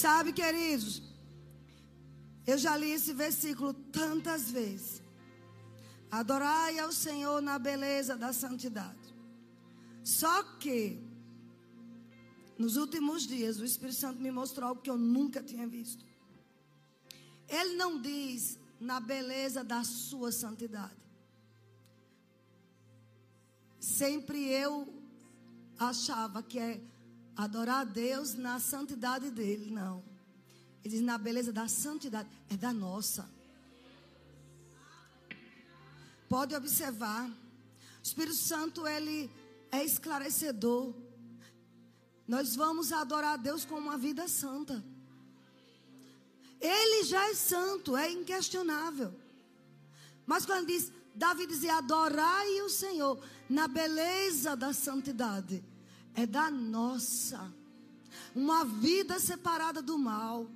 Sabe, queridos, eu já li esse versículo tantas vezes. Adorai ao Senhor na beleza da santidade. Só que, nos últimos dias, o Espírito Santo me mostrou algo que eu nunca tinha visto. Ele não diz na beleza da sua santidade. Sempre eu achava que é adorar a Deus na santidade dele. Não. Ele diz na beleza da santidade. É da nossa. Pode observar. O Espírito Santo, ele é esclarecedor. Nós vamos adorar a Deus com uma vida santa. Ele já é santo, é inquestionável. Mas quando diz, Davi dizia: adorai o Senhor na beleza da santidade, é da nossa. Uma vida separada do mal,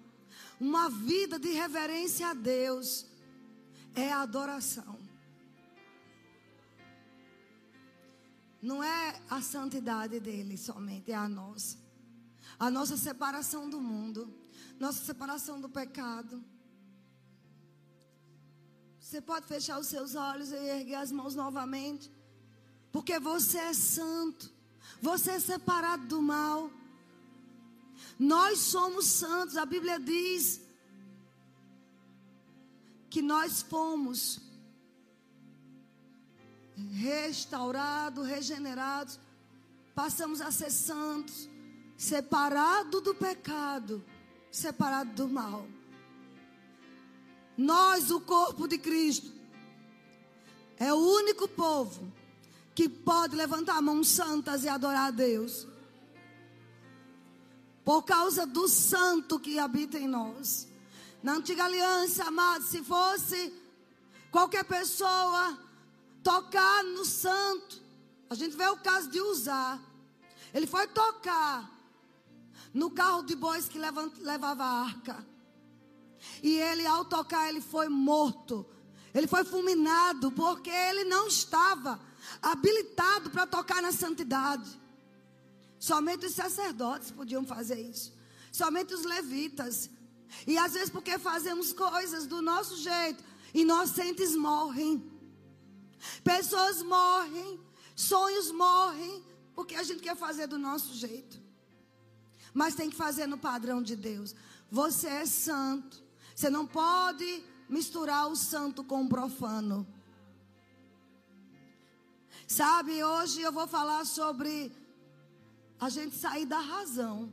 uma vida de reverência a Deus, é a adoração. Não é a santidade dele somente, é a nossa. A nossa separação do mundo nossa separação do pecado. Você pode fechar os seus olhos e erguer as mãos novamente, porque você é santo, você é separado do mal. Nós somos santos, a Bíblia diz que nós fomos restaurados, regenerados, passamos a ser santos, separados do pecado separado do mal. Nós, o corpo de Cristo, é o único povo que pode levantar mãos santas e adorar a Deus. Por causa do santo que habita em nós. Na antiga aliança, amado, se fosse qualquer pessoa tocar no santo, a gente vê o caso de usar. Ele foi tocar no carro de bois que levava a arca. E ele, ao tocar, ele foi morto. Ele foi fulminado porque ele não estava habilitado para tocar na santidade. Somente os sacerdotes podiam fazer isso. Somente os levitas. E às vezes porque fazemos coisas do nosso jeito, inocentes morrem. Pessoas morrem, sonhos morrem, porque a gente quer fazer do nosso jeito mas tem que fazer no padrão de Deus. Você é santo. Você não pode misturar o santo com o profano. Sabe, hoje eu vou falar sobre a gente sair da razão.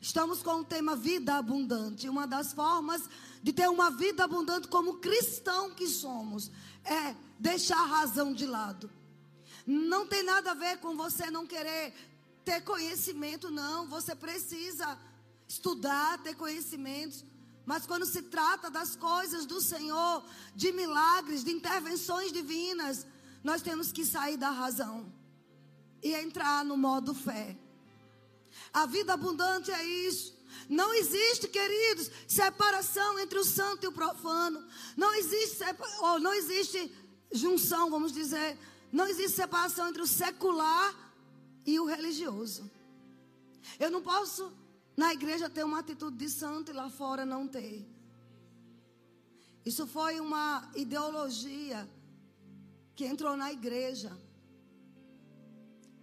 Estamos com o tema vida abundante. Uma das formas de ter uma vida abundante como cristão que somos é deixar a razão de lado. Não tem nada a ver com você não querer ter conhecimento, não. Você precisa estudar, ter conhecimentos. Mas quando se trata das coisas do Senhor, de milagres, de intervenções divinas, nós temos que sair da razão e entrar no modo fé. A vida abundante é isso. Não existe, queridos, separação entre o santo e o profano. Não existe, ou não existe junção, vamos dizer. Não existe separação entre o secular e o religioso. Eu não posso na igreja ter uma atitude de santo e lá fora não ter. Isso foi uma ideologia que entrou na igreja.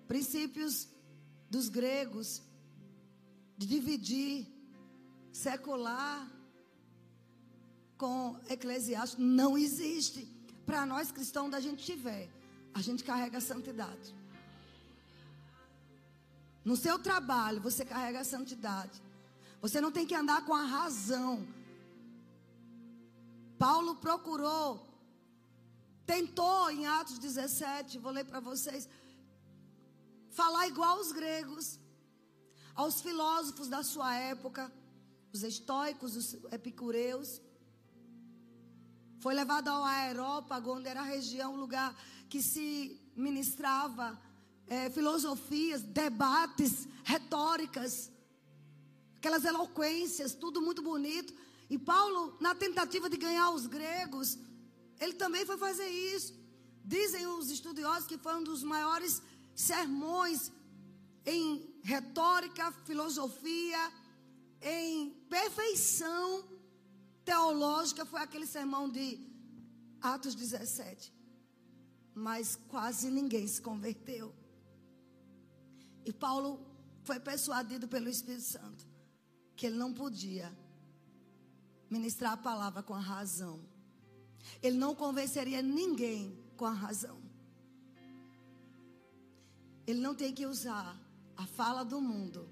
Princípios dos gregos de dividir secular com eclesiástico não existe. Para nós cristãos, da gente tiver, a gente carrega a santidade. No seu trabalho, você carrega a santidade. Você não tem que andar com a razão. Paulo procurou, tentou em Atos 17, vou ler para vocês, falar igual aos gregos, aos filósofos da sua época, os estoicos, os epicureus. Foi levado ao aerópago, onde era a região, o lugar que se ministrava é, filosofias, debates, retóricas, aquelas eloquências, tudo muito bonito. E Paulo, na tentativa de ganhar os gregos, ele também foi fazer isso. Dizem os estudiosos que foi um dos maiores sermões em retórica, filosofia, em perfeição teológica foi aquele sermão de Atos 17. Mas quase ninguém se converteu. E Paulo foi persuadido pelo Espírito Santo que ele não podia ministrar a palavra com a razão. Ele não convenceria ninguém com a razão. Ele não tem que usar a fala do mundo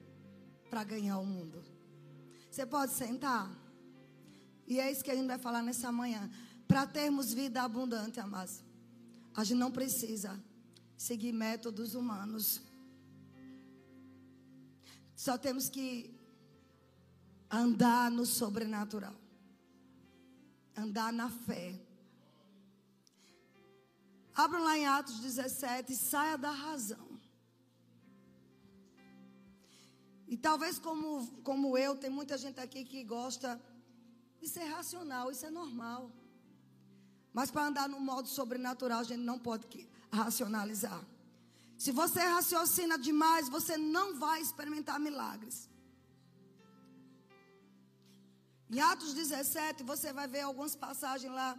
para ganhar o mundo. Você pode sentar? E é isso que a gente vai falar nessa manhã. Para termos vida abundante, amados, a gente não precisa seguir métodos humanos. Só temos que andar no sobrenatural. Andar na fé. Abram lá em Atos 17, saia da razão. E talvez como, como eu, tem muita gente aqui que gosta de ser racional, isso é normal. Mas para andar no modo sobrenatural, a gente não pode racionalizar. Se você raciocina demais, você não vai experimentar milagres. Em Atos 17, você vai ver algumas passagens lá,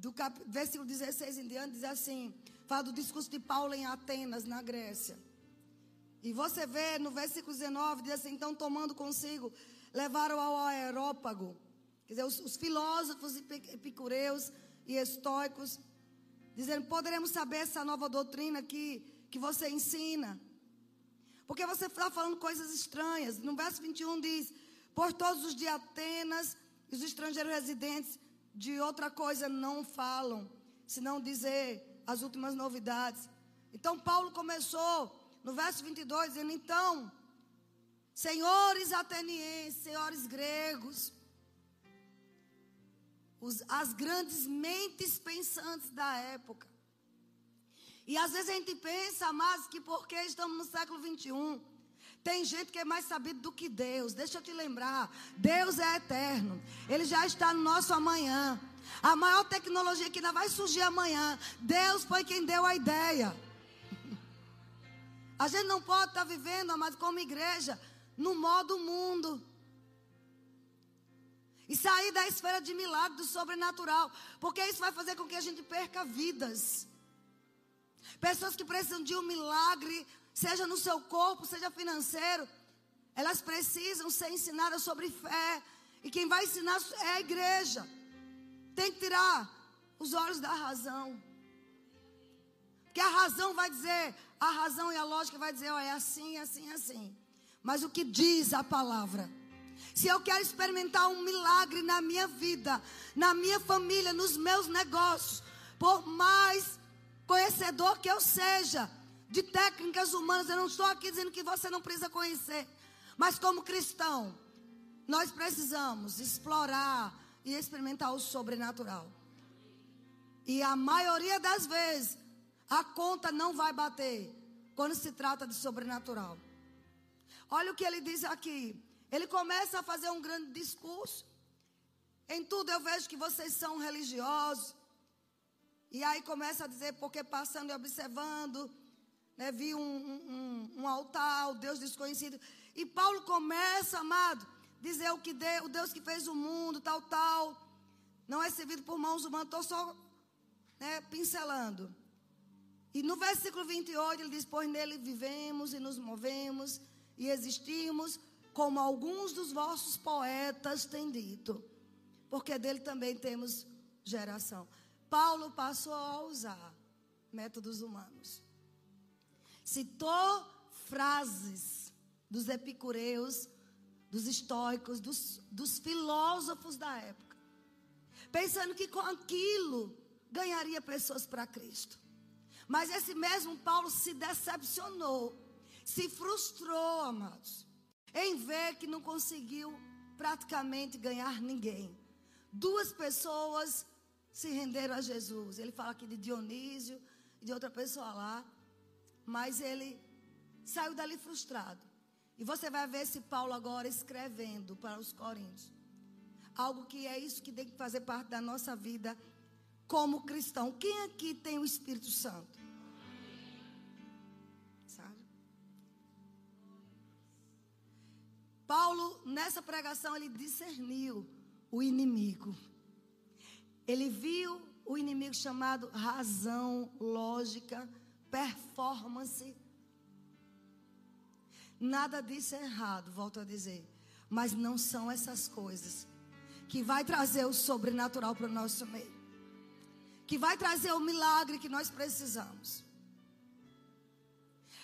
do cap... versículo 16 em diante, diz assim: fala do discurso de Paulo em Atenas, na Grécia. E você vê no versículo 19, diz assim: então tomando consigo, levaram ao aerópago. Quer dizer, os, os filósofos epicureus e estoicos, dizendo: poderemos saber essa nova doutrina que, que você ensina. Porque você está falando coisas estranhas. No verso 21 diz: Por todos os de Atenas, os estrangeiros residentes de outra coisa não falam, senão dizer as últimas novidades. Então Paulo começou no verso 22, dizendo: Então, senhores atenienses, senhores gregos, os, as grandes mentes pensantes da época. E às vezes a gente pensa, mas que porque estamos no século 21, tem gente que é mais sabido do que Deus. Deixa eu te lembrar, Deus é eterno. Ele já está no nosso amanhã. A maior tecnologia que ainda vai surgir amanhã, Deus foi quem deu a ideia. A gente não pode estar vivendo, amado, como igreja, no modo mundo. E sair da esfera de milagre, do sobrenatural. Porque isso vai fazer com que a gente perca vidas. Pessoas que precisam de um milagre, seja no seu corpo, seja financeiro. Elas precisam ser ensinadas sobre fé. E quem vai ensinar é a igreja. Tem que tirar os olhos da razão. Porque a razão vai dizer, a razão e a lógica vai dizer, ó, é assim, assim, assim. Mas o que diz a palavra? Se eu quero experimentar um milagre na minha vida, na minha família, nos meus negócios, por mais conhecedor que eu seja de técnicas humanas, eu não estou aqui dizendo que você não precisa conhecer, mas como cristão, nós precisamos explorar e experimentar o sobrenatural. E a maioria das vezes, a conta não vai bater quando se trata de sobrenatural. Olha o que ele diz aqui. Ele começa a fazer um grande discurso. Em tudo eu vejo que vocês são religiosos. E aí começa a dizer, porque passando e observando, né, vi um, um, um, altar, o Deus desconhecido. E Paulo começa, amado, dizer o que Deus, o Deus que fez o mundo, tal, tal. Não é servido por mãos humanas, estou só né, pincelando. E no versículo 28 ele diz: Pois nele vivemos e nos movemos e existimos, como alguns dos vossos poetas têm dito, porque dele também temos geração. Paulo passou a usar métodos humanos. Citou frases dos epicureus, dos estoicos, dos, dos filósofos da época, pensando que com aquilo ganharia pessoas para Cristo. Mas esse mesmo Paulo se decepcionou, se frustrou, amados, em ver que não conseguiu praticamente ganhar ninguém. Duas pessoas se renderam a Jesus. Ele fala aqui de Dionísio e de outra pessoa lá, mas ele saiu dali frustrado. E você vai ver esse Paulo agora escrevendo para os Coríntios. Algo que é isso que tem que fazer parte da nossa vida como cristão. Quem aqui tem o Espírito Santo? Paulo Paulo, nessa pregação, ele discerniu o inimigo. Ele viu o inimigo chamado razão, lógica, performance. Nada disso é errado, volto a dizer. Mas não são essas coisas que vai trazer o sobrenatural para o nosso meio. Que vai trazer o milagre que nós precisamos.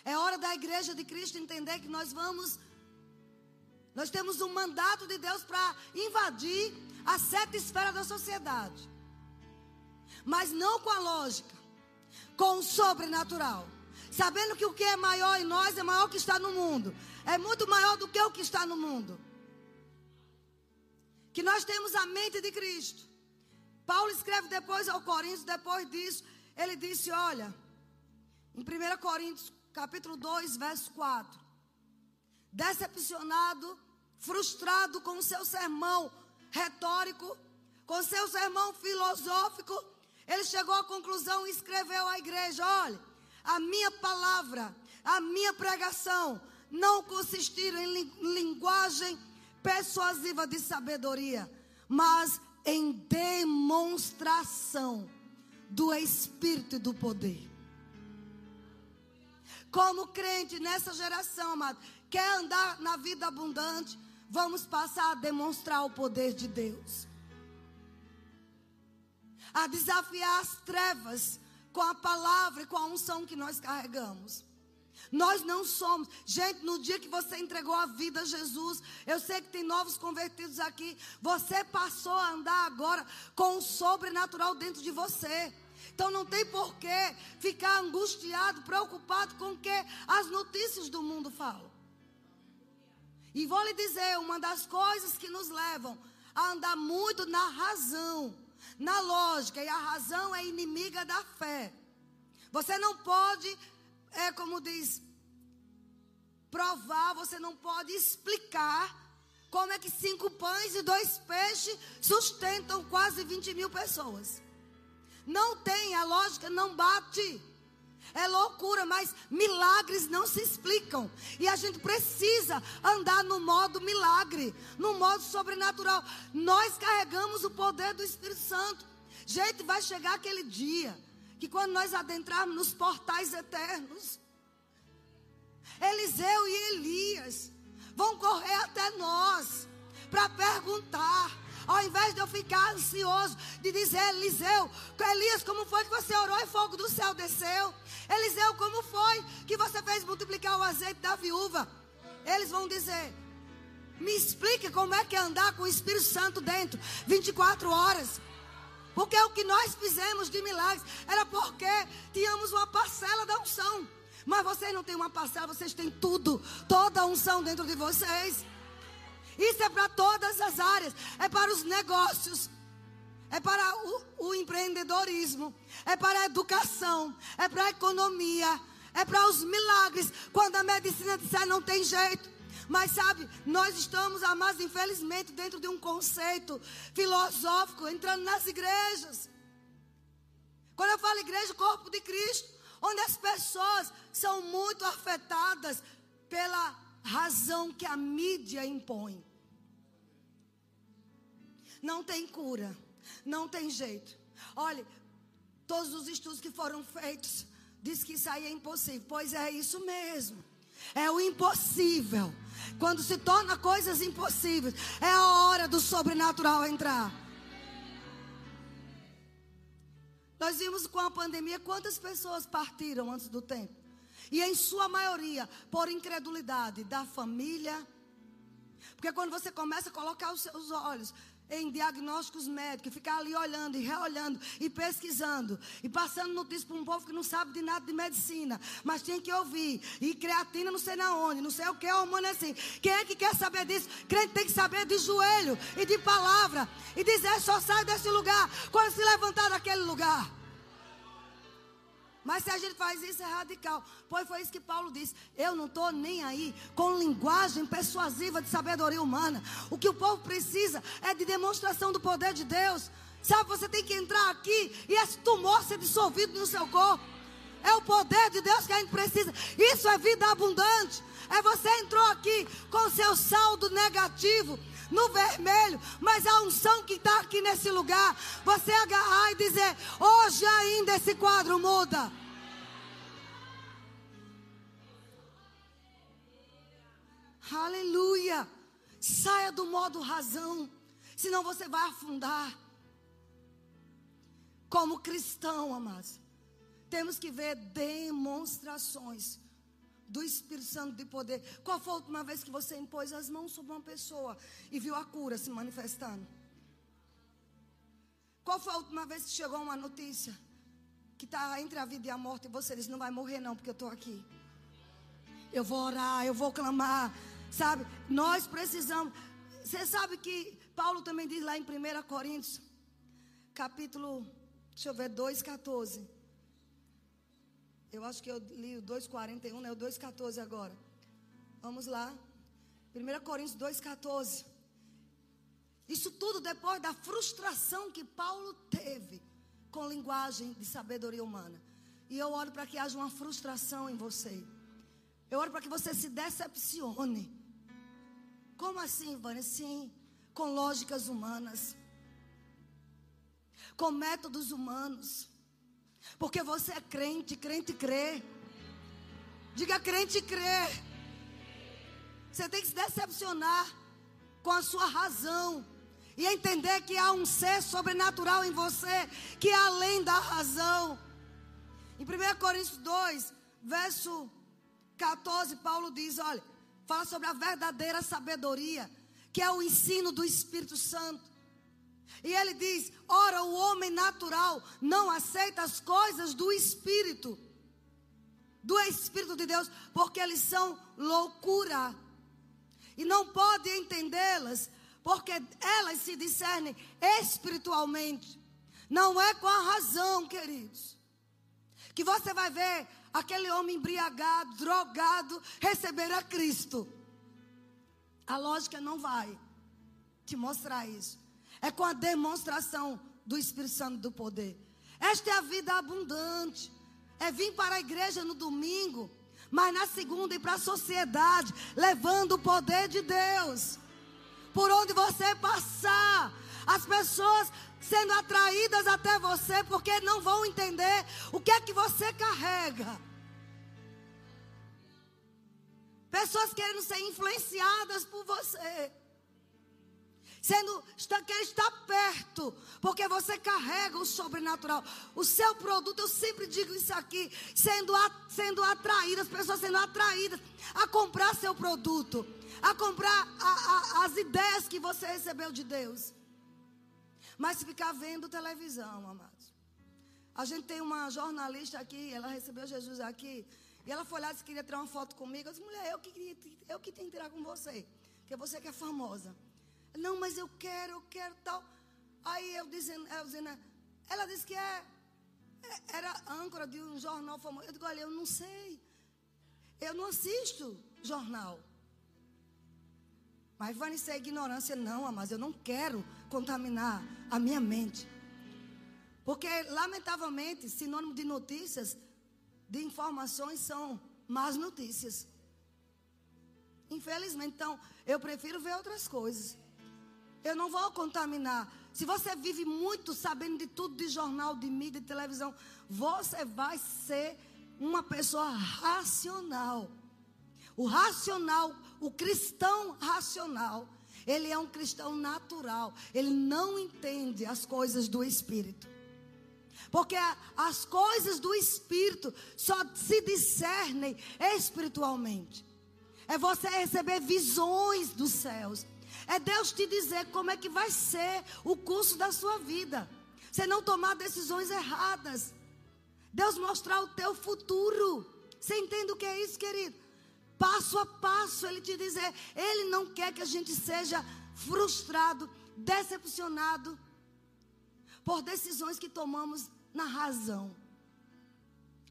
É hora da igreja de Cristo entender que nós vamos nós temos um mandato de Deus para invadir a seta esfera da sociedade. Mas não com a lógica, com o sobrenatural. Sabendo que o que é maior em nós é maior que está no mundo. É muito maior do que o que está no mundo. Que nós temos a mente de Cristo. Paulo escreve depois ao Coríntios, depois disso, ele disse: Olha, em 1 Coríntios, capítulo 2, verso 4. Decepcionado frustrado com o seu sermão retórico, com seu sermão filosófico, ele chegou à conclusão e escreveu à igreja: olha, a minha palavra, a minha pregação não consistiram em linguagem persuasiva de sabedoria, mas em demonstração do Espírito e do poder. Como crente nessa geração, amado, quer andar na vida abundante, vamos passar a demonstrar o poder de Deus. A desafiar as trevas com a palavra e com a unção que nós carregamos. Nós não somos. Gente, no dia que você entregou a vida a Jesus, eu sei que tem novos convertidos aqui. Você passou a andar agora com o sobrenatural dentro de você. Então não tem por que ficar angustiado, preocupado com o que as notícias do mundo falam. E vou lhe dizer, uma das coisas que nos levam a andar muito na razão, na lógica, e a razão é inimiga da fé. Você não pode, é como diz, provar, você não pode explicar como é que cinco pães e dois peixes sustentam quase 20 mil pessoas. Não tem, a lógica não bate. É loucura, mas milagres não se explicam. E a gente precisa andar no modo milagre, no modo sobrenatural. Nós carregamos o poder do Espírito Santo. Gente, vai chegar aquele dia que quando nós adentrarmos nos portais eternos, Eliseu e Elias vão correr até nós para perguntar. Ao invés de eu ficar ansioso, de dizer, Eliseu, Elias, como foi que você orou e fogo do céu desceu? Eliseu, como foi que você fez multiplicar o azeite da viúva? Eles vão dizer: Me explique como é que é andar com o Espírito Santo dentro 24 horas. Porque o que nós fizemos de milagres era porque tínhamos uma parcela da unção. Mas vocês não têm uma parcela, vocês têm tudo, toda a unção dentro de vocês. Isso é para todas as áreas, é para os negócios, é para o, o empreendedorismo, é para a educação, é para a economia, é para os milagres. Quando a medicina disser não tem jeito. Mas sabe, nós estamos, amados, infelizmente, dentro de um conceito filosófico, entrando nas igrejas. Quando eu falo igreja, corpo de Cristo, onde as pessoas são muito afetadas pela razão que a mídia impõe. Não tem cura. Não tem jeito. Olha, todos os estudos que foram feitos diz que isso aí é impossível. Pois é isso mesmo. É o impossível. Quando se torna coisas impossíveis, é a hora do sobrenatural entrar. Nós vimos com a pandemia quantas pessoas partiram antes do tempo. E em sua maioria, por incredulidade da família. Porque quando você começa a colocar os seus olhos em diagnósticos médicos, ficar ali olhando e reolhando e pesquisando e passando notícias para um povo que não sabe de nada de medicina, mas tem que ouvir. E creatina não sei na onde, não sei o que, hormônio assim. Quem é que quer saber disso? Crente tem que saber de joelho e de palavra e dizer só sai desse lugar quando se levantar daquele lugar. Mas se a gente faz isso é radical. Pois foi isso que Paulo disse. Eu não estou nem aí com linguagem persuasiva de sabedoria humana. O que o povo precisa é de demonstração do poder de Deus. Sabe, você tem que entrar aqui e esse tumor ser dissolvido no seu corpo. É o poder de Deus que a gente precisa. Isso é vida abundante. É você entrou aqui com seu saldo negativo no vermelho, mas a unção que está aqui nesse lugar, você agarrar e dizer: hoje ainda esse quadro muda. Aleluia. Saia do modo razão, senão você vai afundar. Como cristão, amados, temos que ver demonstrações do Espírito Santo de poder. Qual foi a última vez que você impôs as mãos sobre uma pessoa e viu a cura se manifestando? Qual foi a última vez que chegou uma notícia que está entre a vida e a morte e você diz: Não vai morrer, não, porque eu estou aqui. Eu vou orar, eu vou clamar. Sabe? Nós precisamos. Você sabe que Paulo também diz lá em 1 Coríntios, capítulo, deixa eu ver, 2,14. Eu acho que eu li o 2,41, né? O 2,14 agora. Vamos lá. 1 Coríntios 2,14. Isso tudo depois da frustração que Paulo teve com linguagem de sabedoria humana. E eu oro para que haja uma frustração em você. Eu oro para que você se decepcione como assim, Vânia? Sim, com lógicas humanas, com métodos humanos. Porque você é crente, crente crê. Diga crente crê. Você tem que se decepcionar com a sua razão e entender que há um ser sobrenatural em você que é além da razão. Em 1 Coríntios 2, verso 14, Paulo diz: Olha, Fala sobre a verdadeira sabedoria, que é o ensino do Espírito Santo. E ele diz: ora, o homem natural não aceita as coisas do Espírito, do Espírito de Deus, porque eles são loucura. E não pode entendê-las, porque elas se discernem espiritualmente. Não é com a razão, queridos. Que você vai ver aquele homem embriagado, drogado, receber a Cristo. A lógica não vai te mostrar isso. É com a demonstração do Espírito Santo do poder. Esta é a vida abundante. É vir para a igreja no domingo, mas na segunda ir para a sociedade, levando o poder de Deus. Por onde você passar, as pessoas sendo atraídas até você porque não vão entender o que é que você carrega. Pessoas querendo ser influenciadas por você. Sendo, está, quer estar perto, porque você carrega o sobrenatural. O seu produto, eu sempre digo isso aqui, sendo, sendo atraídas, pessoas sendo atraídas a comprar seu produto, a comprar a, a, as ideias que você recebeu de Deus. Mas ficar vendo televisão, amados. A gente tem uma jornalista aqui, ela recebeu Jesus aqui. E ela foi lá e disse que queria tirar uma foto comigo. Eu disse, mulher, eu que, eu que tenho que tirar com você. Porque você que é famosa. Não, mas eu quero, eu quero tal. Aí eu dizendo, eu dizendo ela disse que é, é, era âncora de um jornal famoso. Eu digo, olha, eu não sei. Eu não assisto jornal. Mas vai ser ignorância, não, mas eu não quero contaminar a minha mente. Porque, lamentavelmente, sinônimo de notícias, de informações são más notícias. Infelizmente, então, eu prefiro ver outras coisas. Eu não vou contaminar. Se você vive muito sabendo de tudo de jornal, de mídia, de televisão, você vai ser uma pessoa racional. O racional, o cristão racional, ele é um cristão natural. Ele não entende as coisas do espírito. Porque as coisas do espírito só se discernem espiritualmente. É você receber visões dos céus. É Deus te dizer como é que vai ser o curso da sua vida. Você não tomar decisões erradas. Deus mostrar o teu futuro. Você entende o que é isso, querido? Passo a passo, Ele te dizer. Ele não quer que a gente seja frustrado, decepcionado por decisões que tomamos na razão.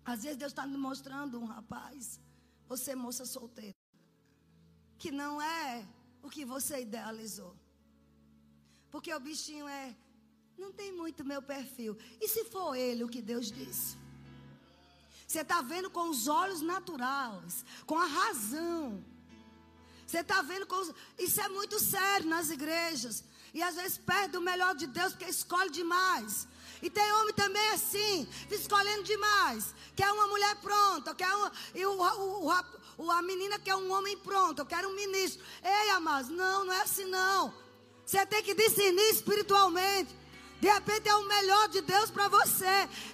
Às vezes Deus está me mostrando um rapaz, você moça solteira, que não é o que você idealizou. Porque o bichinho é, não tem muito meu perfil. E se for ele o que Deus disse? Você está vendo com os olhos naturais, com a razão. Você está vendo com os... Isso é muito sério nas igrejas. E às vezes perde o melhor de Deus porque escolhe demais. E tem homem também assim, escolhendo demais. Quer uma mulher pronta, quer uma, e o, o, o, a menina quer um homem pronto, eu quero um ministro. Ei, amados, não, não é assim não. Você tem que discernir espiritualmente. De repente é o melhor de Deus para você.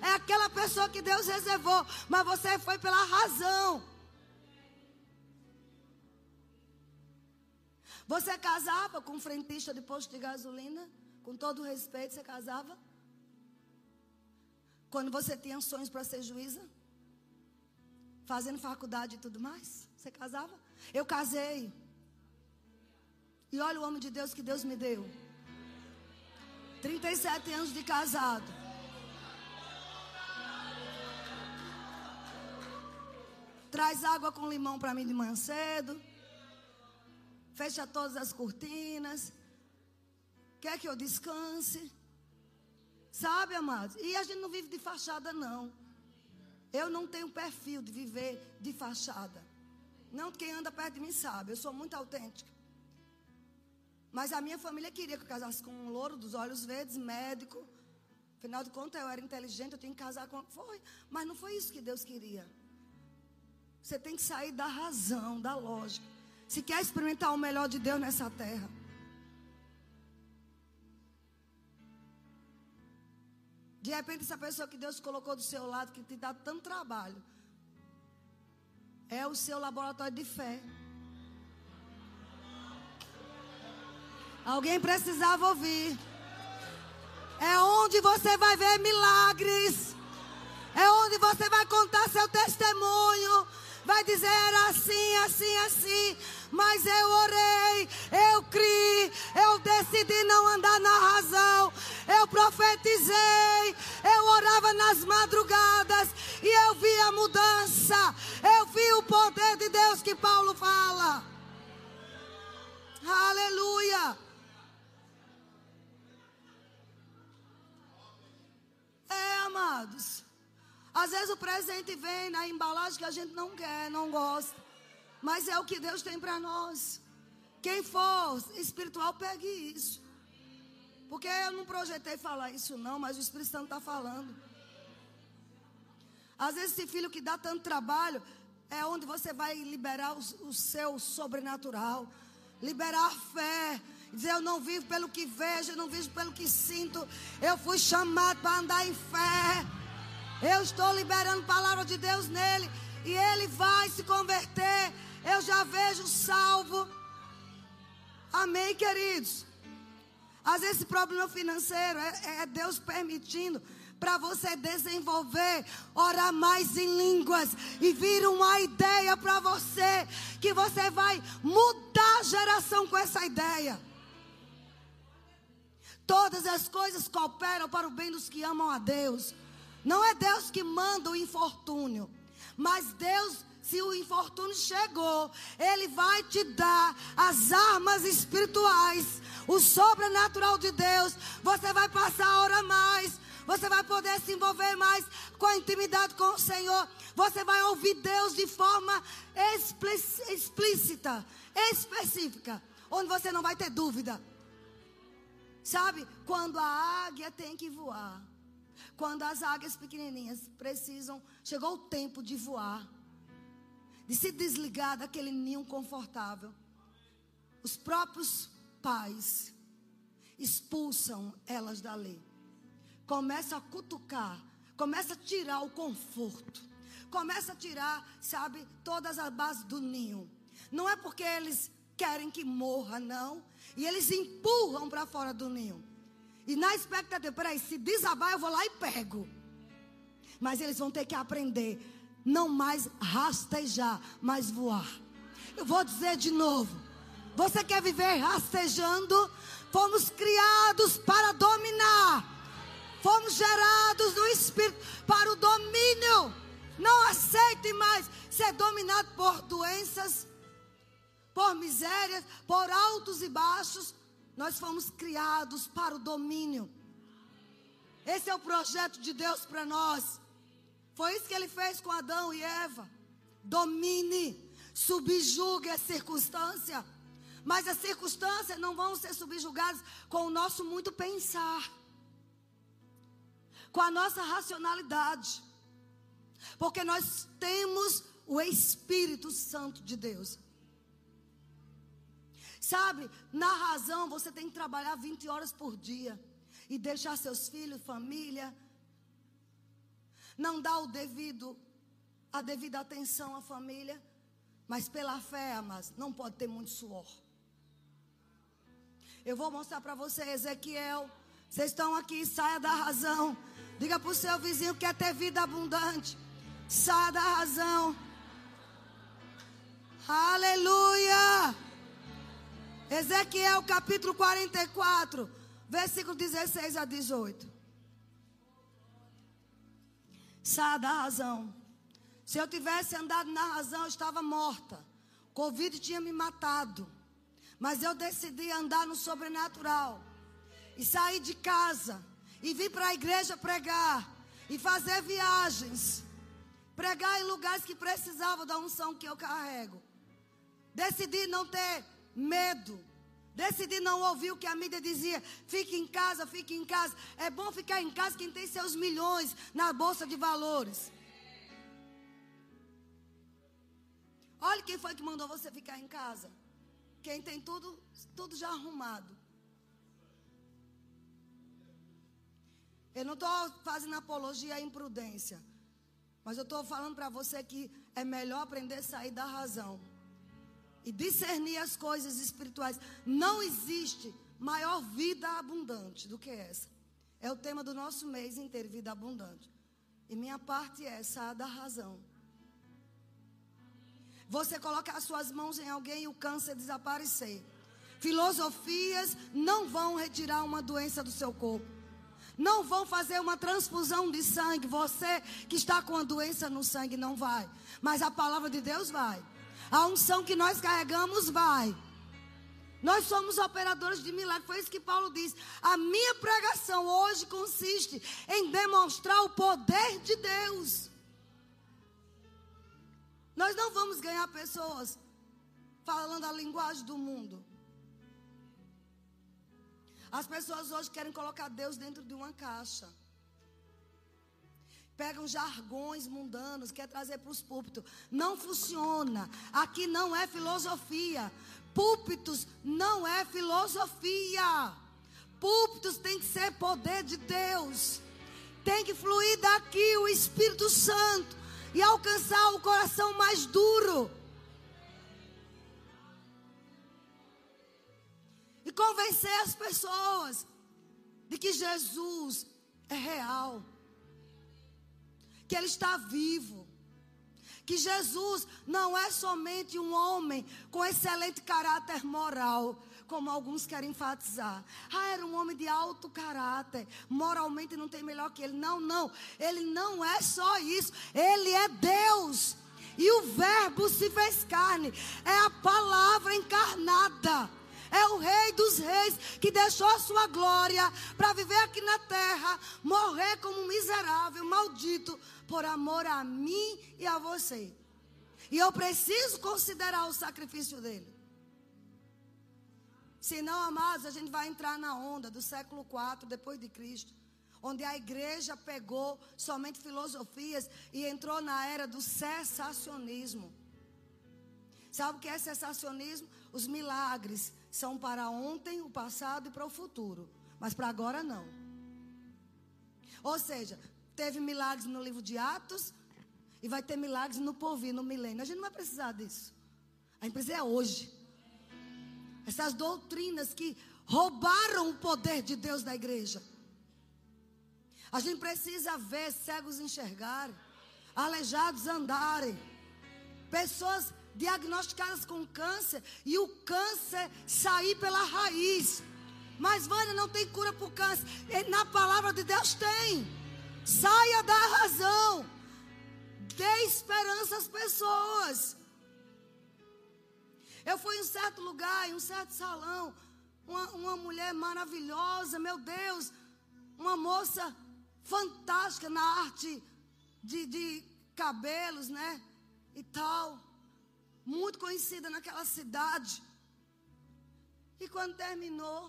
É aquela pessoa que Deus reservou. Mas você foi pela razão. Você casava com um frentista de posto de gasolina? Com todo respeito, você casava? Quando você tinha sonhos para ser juíza? Fazendo faculdade e tudo mais? Você casava? Eu casei. E olha o homem de Deus que Deus me deu. 37 anos de casado. Traz água com limão para mim de manhã cedo. Fecha todas as cortinas. Quer que eu descanse? Sabe, amados? E a gente não vive de fachada, não. Eu não tenho perfil de viver de fachada. Não, quem anda perto de mim sabe. Eu sou muito autêntica. Mas a minha família queria que eu casasse com um louro dos olhos verdes, médico. Afinal de contas, eu era inteligente, eu tinha que casar com. Foi. Mas não foi isso que Deus queria. Você tem que sair da razão, da lógica. Se quer experimentar o melhor de Deus nessa terra. De repente, essa pessoa que Deus colocou do seu lado, que te dá tanto trabalho, é o seu laboratório de fé. Alguém precisava ouvir. É onde você vai ver milagres. É onde você vai contar seu testemunho. Vai dizer assim, assim, assim. Mas eu orei, eu criei, eu decidi não andar na razão. Eu profetizei, eu orava nas madrugadas e eu vi a mudança. Eu vi o poder de Deus que Paulo fala. Aleluia. É, amados. Às vezes o presente vem na embalagem que a gente não quer, não gosta. Mas é o que Deus tem para nós. Quem for espiritual, pegue isso. Porque eu não projetei falar isso, não, mas o Espírito Santo está falando. Às vezes, esse filho que dá tanto trabalho é onde você vai liberar o, o seu sobrenatural, liberar a fé Dizer, eu não vivo pelo que vejo, eu não vivo pelo que sinto. Eu fui chamado para andar em fé. Eu estou liberando a palavra de Deus nele. E ele vai se converter. Eu já vejo salvo. Amém, queridos? Às vezes, esse problema financeiro é, é Deus permitindo para você desenvolver, orar mais em línguas e vir uma ideia para você que você vai mudar a geração com essa ideia. Todas as coisas cooperam para o bem dos que amam a Deus. Não é Deus que manda o infortúnio, mas Deus se o infortúnio chegou, Ele vai te dar as armas espirituais, o sobrenatural de Deus. Você vai passar a orar mais, você vai poder se envolver mais com a intimidade com o Senhor. Você vai ouvir Deus de forma explícita, específica, onde você não vai ter dúvida. Sabe, quando a águia tem que voar, quando as águias pequenininhas precisam, chegou o tempo de voar, de se desligar daquele ninho confortável. Os próprios pais expulsam elas dali. Começa a cutucar, começa a tirar o conforto, começa a tirar, sabe, todas as bases do ninho. Não é porque eles querem que morra, não. E eles empurram para fora do ninho. E na expectativa, peraí, se desabar, eu vou lá e pego. Mas eles vão ter que aprender. Não mais rastejar, mas voar. Eu vou dizer de novo. Você quer viver rastejando? Fomos criados para dominar. Fomos gerados no Espírito para o domínio. Não aceite mais ser dominado por doenças, por misérias, por altos e baixos. Nós fomos criados para o domínio. Esse é o projeto de Deus para nós. Foi isso que ele fez com Adão e Eva. Domine, subjugue a circunstância. Mas as circunstâncias não vão ser subjugadas com o nosso muito pensar, com a nossa racionalidade. Porque nós temos o Espírito Santo de Deus. Sabe, na razão você tem que trabalhar 20 horas por dia e deixar seus filhos, família, não dar o devido, a devida atenção à família, mas pela fé, amados, não pode ter muito suor. Eu vou mostrar para você, Ezequiel. Vocês estão aqui, saia da razão. Diga para o seu vizinho que quer ter vida abundante. Saia da razão. Aleluia. Ezequiel capítulo 44, versículo 16 a 18. Saia da razão. Se eu tivesse andado na razão, eu estava morta. Covid tinha me matado. Mas eu decidi andar no sobrenatural. E sair de casa. E vir para a igreja pregar. E fazer viagens. Pregar em lugares que precisavam da unção que eu carrego. Decidi não ter medo. Decidi não ouvir o que a mídia dizia. Fique em casa, fique em casa. É bom ficar em casa quem tem seus milhões na bolsa de valores. Olha quem foi que mandou você ficar em casa. Quem tem tudo, tudo já arrumado. Eu não estou fazendo apologia à imprudência. Mas eu estou falando para você que é melhor aprender a sair da razão e discernir as coisas espirituais. Não existe maior vida abundante do que essa. É o tema do nosso mês inteiro, vida abundante. E minha parte é essa, a da razão. Você colocar as suas mãos em alguém e o câncer desaparecer. Filosofias não vão retirar uma doença do seu corpo. Não vão fazer uma transfusão de sangue. Você que está com a doença no sangue não vai. Mas a palavra de Deus vai. A unção que nós carregamos vai. Nós somos operadores de milagres. Foi isso que Paulo diz. A minha pregação hoje consiste em demonstrar o poder de Deus. Nós não vamos ganhar pessoas falando a linguagem do mundo. As pessoas hoje querem colocar Deus dentro de uma caixa pegam jargões mundanos, quer trazer para os púlpitos. Não funciona. Aqui não é filosofia. Púlpitos não é filosofia. Púlpitos tem que ser poder de Deus. Tem que fluir daqui o Espírito Santo e alcançar o coração mais duro. E convencer as pessoas de que Jesus é real que Ele está vivo. Que Jesus não é somente um homem com excelente caráter moral, como alguns querem enfatizar. Ah, era um homem de alto caráter, moralmente não tem melhor que ele. Não, não. Ele não é só isso. Ele é Deus. E o Verbo se fez carne. É a palavra encarnada. É o Rei dos Reis que deixou a sua glória para viver aqui na terra, morrer como um miserável, maldito, por amor a mim e a você. E eu preciso considerar o sacrifício dele. Senão, amados, a gente vai entrar na onda do século IV depois de Cristo, onde a igreja pegou somente filosofias e entrou na era do cessacionismo. Sabe o que é cessacionismo? Os milagres são para ontem, o passado e para o futuro, mas para agora não. Ou seja, teve milagres no livro de Atos e vai ter milagres no porvir, no milênio. A gente não vai precisar disso. A gente precisa é hoje. Essas doutrinas que roubaram o poder de Deus da igreja. A gente precisa ver cegos enxergarem, aleijados andarem, pessoas diagnosticadas com câncer e o câncer sair pela raiz. Mas, Vânia, não tem cura para o câncer. Na palavra de Deus tem. Saia da razão. Dê esperança às pessoas. Eu fui em um certo lugar, em um certo salão. Uma, uma mulher maravilhosa, meu Deus. Uma moça fantástica na arte de, de cabelos, né? E tal. Muito conhecida naquela cidade. E quando terminou,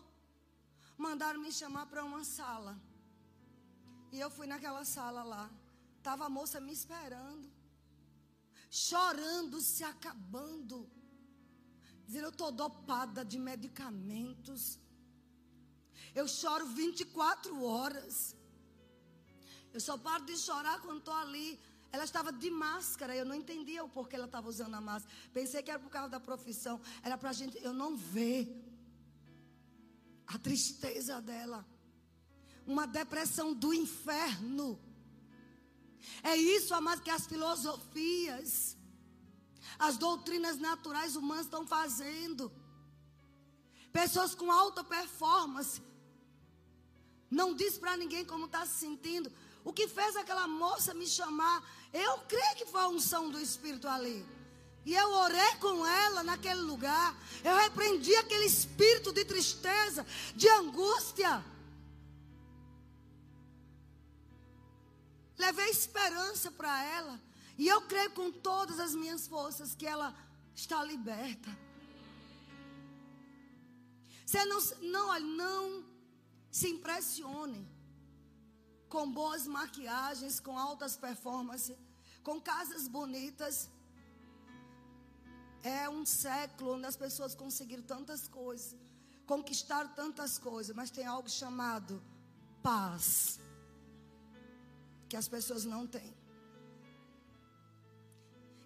mandaram me chamar para uma sala. E eu fui naquela sala lá. Tava a moça me esperando. Chorando, se acabando. Dizendo, eu estou dopada de medicamentos. Eu choro 24 horas. Eu só paro de chorar quando estou ali. Ela estava de máscara, eu não entendia o porquê ela estava usando a máscara. Pensei que era por causa da profissão. Era para a gente, eu não ver a tristeza dela. Uma depressão do inferno. É isso, amados, que as filosofias, as doutrinas naturais humanas estão fazendo. Pessoas com alta performance. Não diz para ninguém como está se sentindo. O que fez aquela moça me chamar, eu creio que foi a unção do Espírito ali. E eu orei com ela naquele lugar. Eu repreendi aquele espírito de tristeza, de angústia. Levei esperança para ela. E eu creio com todas as minhas forças que ela está liberta. Você não, não, não se impressione com boas maquiagens, com altas performances, com casas bonitas. É um século onde as pessoas conseguiram tantas coisas, conquistaram tantas coisas, mas tem algo chamado paz, que as pessoas não têm.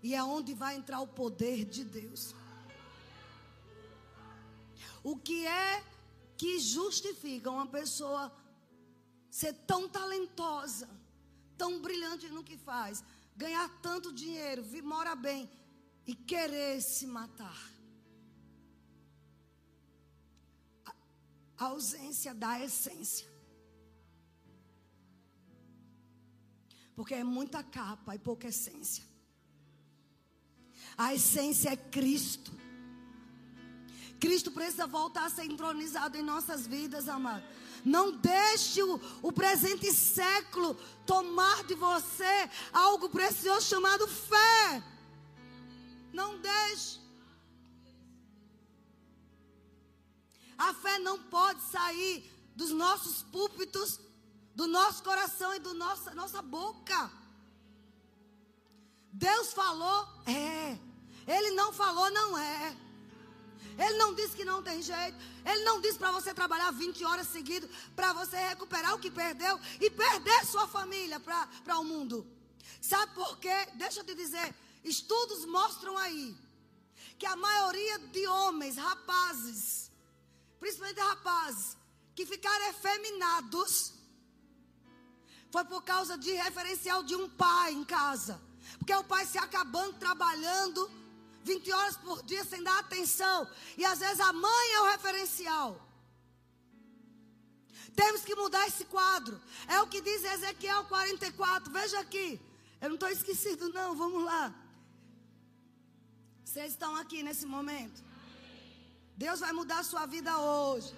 E é onde vai entrar o poder de Deus. O que é que justifica uma pessoa ser tão talentosa, tão brilhante no que faz, ganhar tanto dinheiro, mora bem e querer se matar. A ausência da essência. Porque é muita capa e pouca essência. A essência é Cristo. Cristo precisa voltar a ser entronizado em nossas vidas, amado. Não deixe o, o presente século tomar de você algo precioso chamado fé. Não deixe. A fé não pode sair dos nossos púlpitos, do nosso coração e da nossa, nossa boca. Deus falou, é. Ele não falou, não é. Ele não disse que não tem jeito. Ele não disse para você trabalhar 20 horas seguidas para você recuperar o que perdeu e perder sua família para o mundo. Sabe por quê? Deixa eu te dizer. Estudos mostram aí que a maioria de homens, rapazes, principalmente rapazes, que ficaram efeminados, foi por causa de referencial de um pai em casa. Porque o pai se acabando trabalhando 20 horas por dia sem dar atenção. E às vezes a mãe é o referencial. Temos que mudar esse quadro. É o que diz Ezequiel 44. Veja aqui. Eu não estou esquecido, não. Vamos lá. Vocês estão aqui nesse momento. Deus vai mudar a sua vida hoje.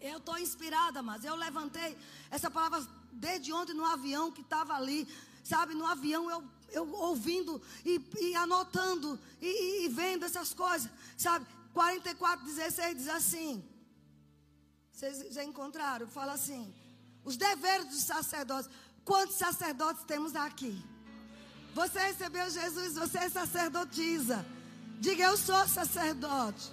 Eu estou inspirada, mas eu levantei essa palavra desde ontem no avião que estava ali. Sabe, no avião eu eu ouvindo e, e anotando e, e, vendo essas coisas, sabe? 44, 16 diz assim. Vocês já encontraram? Fala assim: os deveres dos sacerdotes. Quantos sacerdotes temos aqui? Você recebeu Jesus, você é sacerdotisa. Diga, eu sou sacerdote.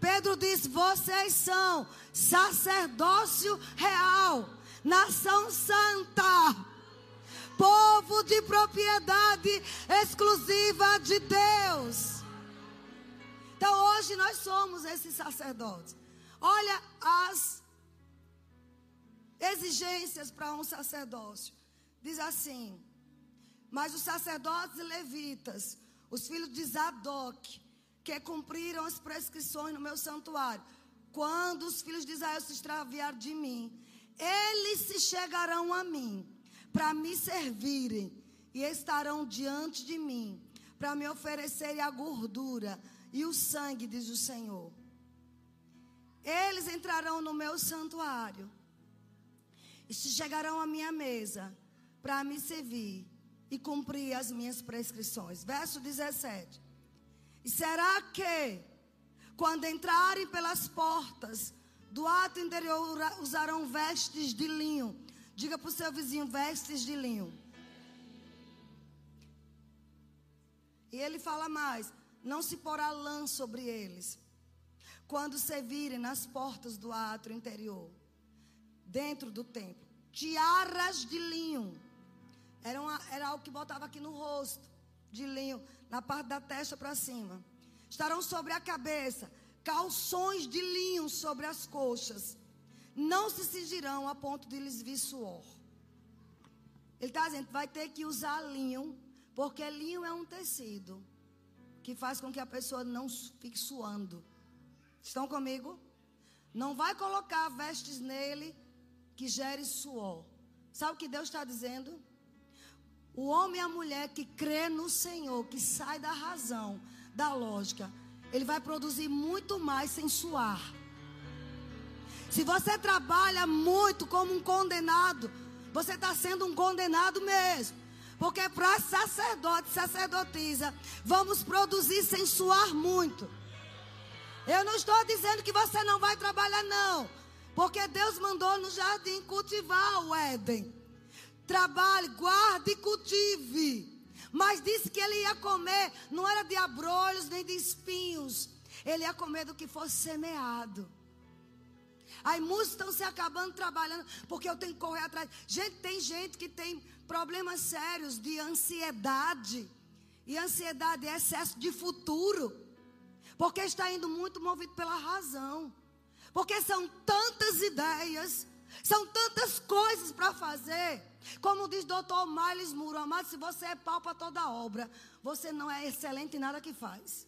Pedro diz: vocês são sacerdócio real, nação santa povo de propriedade exclusiva de Deus. Então hoje nós somos esses sacerdotes. Olha as exigências para um sacerdócio. Diz assim: Mas os sacerdotes levitas, os filhos de Zadok, que cumpriram as prescrições no meu santuário, quando os filhos de Israel se extraviarem de mim, eles se chegarão a mim para me servirem e estarão diante de mim para me oferecerem a gordura e o sangue, diz o Senhor. Eles entrarão no meu santuário e se chegarão à minha mesa para me servir e cumprir as minhas prescrições. Verso 17. E será que, quando entrarem pelas portas do ato interior, usarão vestes de linho? Diga para o seu vizinho: vestes de linho. E ele fala mais: não se porá lã sobre eles. Quando servirem nas portas do átrio interior, dentro do templo, tiaras de linho. Era, uma, era algo que botava aqui no rosto, de linho, na parte da testa para cima. Estarão sobre a cabeça, calções de linho sobre as coxas. Não se cingirão a ponto de lhes vir suor. Ele está dizendo, vai ter que usar linho porque linho é um tecido que faz com que a pessoa não fique suando. Estão comigo? Não vai colocar vestes nele que gere suor. Sabe o que Deus está dizendo? O homem e a mulher que crê no Senhor, que sai da razão, da lógica, ele vai produzir muito mais sem suar. Se você trabalha muito como um condenado, você está sendo um condenado mesmo. Porque para sacerdote, sacerdotisa, vamos produzir sem suar muito. Eu não estou dizendo que você não vai trabalhar, não. Porque Deus mandou no jardim cultivar o Éden. Trabalhe, guarde e cultive. Mas disse que ele ia comer, não era de abrolhos nem de espinhos. Ele ia comer do que fosse semeado. Aí muitos estão se acabando trabalhando, porque eu tenho que correr atrás. Gente, tem gente que tem problemas sérios de ansiedade. E ansiedade é excesso de futuro. Porque está indo muito movido pela razão. Porque são tantas ideias, são tantas coisas para fazer. Como diz doutor Miles Muro, amado, se você é pau para toda obra, você não é excelente em nada que faz.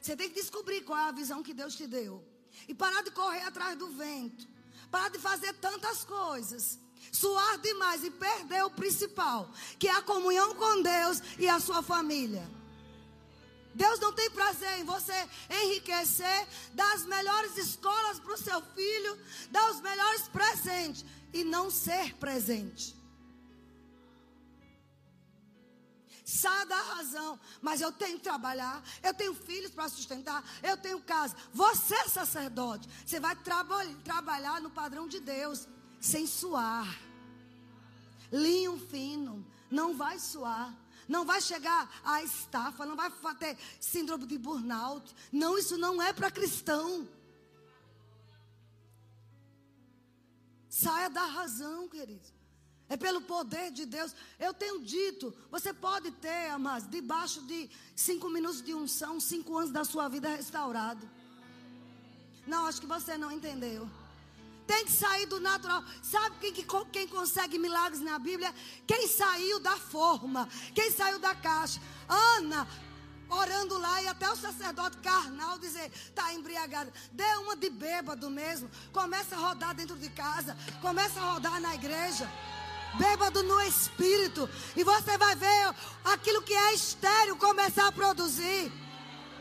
Você tem que descobrir qual é a visão que Deus te deu. E parar de correr atrás do vento. Parar de fazer tantas coisas suar demais e perder o principal, que é a comunhão com Deus e a sua família. Deus não tem prazer em você enriquecer, dar as melhores escolas para o seu filho, dar os melhores presentes e não ser presente. Saia da razão, mas eu tenho que trabalhar, eu tenho filhos para sustentar, eu tenho casa. Você, é sacerdote, você vai traba trabalhar no padrão de Deus sem suar. Linho fino, não vai suar. Não vai chegar à estafa, não vai ter síndrome de burnout. Não, isso não é para cristão. Saia da razão, querido. É pelo poder de Deus. Eu tenho dito, você pode ter, amados, debaixo de cinco minutos de unção, cinco anos da sua vida restaurado. Não, acho que você não entendeu tem que sair do natural. Sabe quem, quem consegue milagres na Bíblia? Quem saiu da forma, quem saiu da caixa. Ana, orando lá e até o sacerdote carnal dizer, está embriagado. Dê uma de bêbado mesmo. Começa a rodar dentro de casa, começa a rodar na igreja. Bêbado no espírito. E você vai ver aquilo que é estéreo começar a produzir.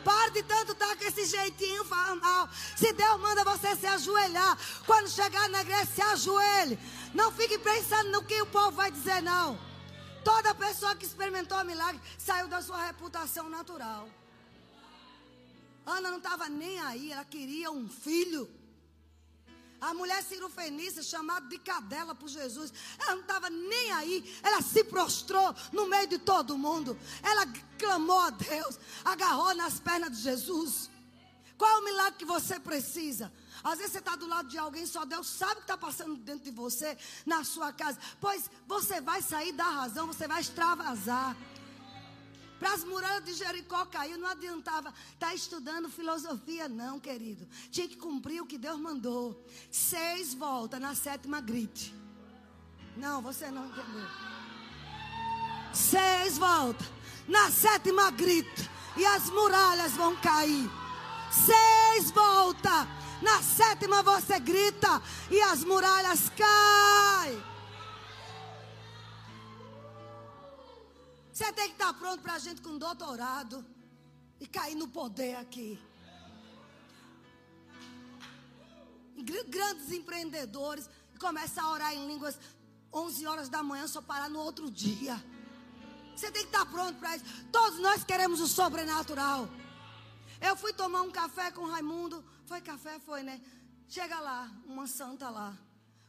Pare de tanto estar com esse jeitinho formal. Se Deus manda você se ajoelhar, quando chegar na igreja, se ajoelhe. Não fique pensando no que o povo vai dizer, não. Toda pessoa que experimentou o milagre saiu da sua reputação natural. Ana não estava nem aí, ela queria um filho. A mulher cirofenícia, chamada de cadela por Jesus, ela não estava nem aí, ela se prostrou no meio de todo mundo. Ela clamou a Deus, agarrou nas pernas de Jesus. Qual é o milagre que você precisa? Às vezes você está do lado de alguém, só Deus sabe o que está passando dentro de você, na sua casa. Pois você vai sair da razão, você vai extravasar. Para as muralhas de Jericó cair, não adiantava estar tá estudando filosofia, não, querido. Tinha que cumprir o que Deus mandou. Seis voltas, na sétima grite. Não, você não entendeu. Seis voltas, na sétima grite. E as muralhas vão cair. Seis voltas, na sétima você grita. E as muralhas caem. Você tem que estar pronto para a gente com doutorado e cair no poder aqui. Grandes empreendedores começar a orar em línguas 11 horas da manhã só parar no outro dia. Você tem que estar pronto para isso. Todos nós queremos o sobrenatural. Eu fui tomar um café com o Raimundo. Foi café? Foi, né? Chega lá, uma santa lá.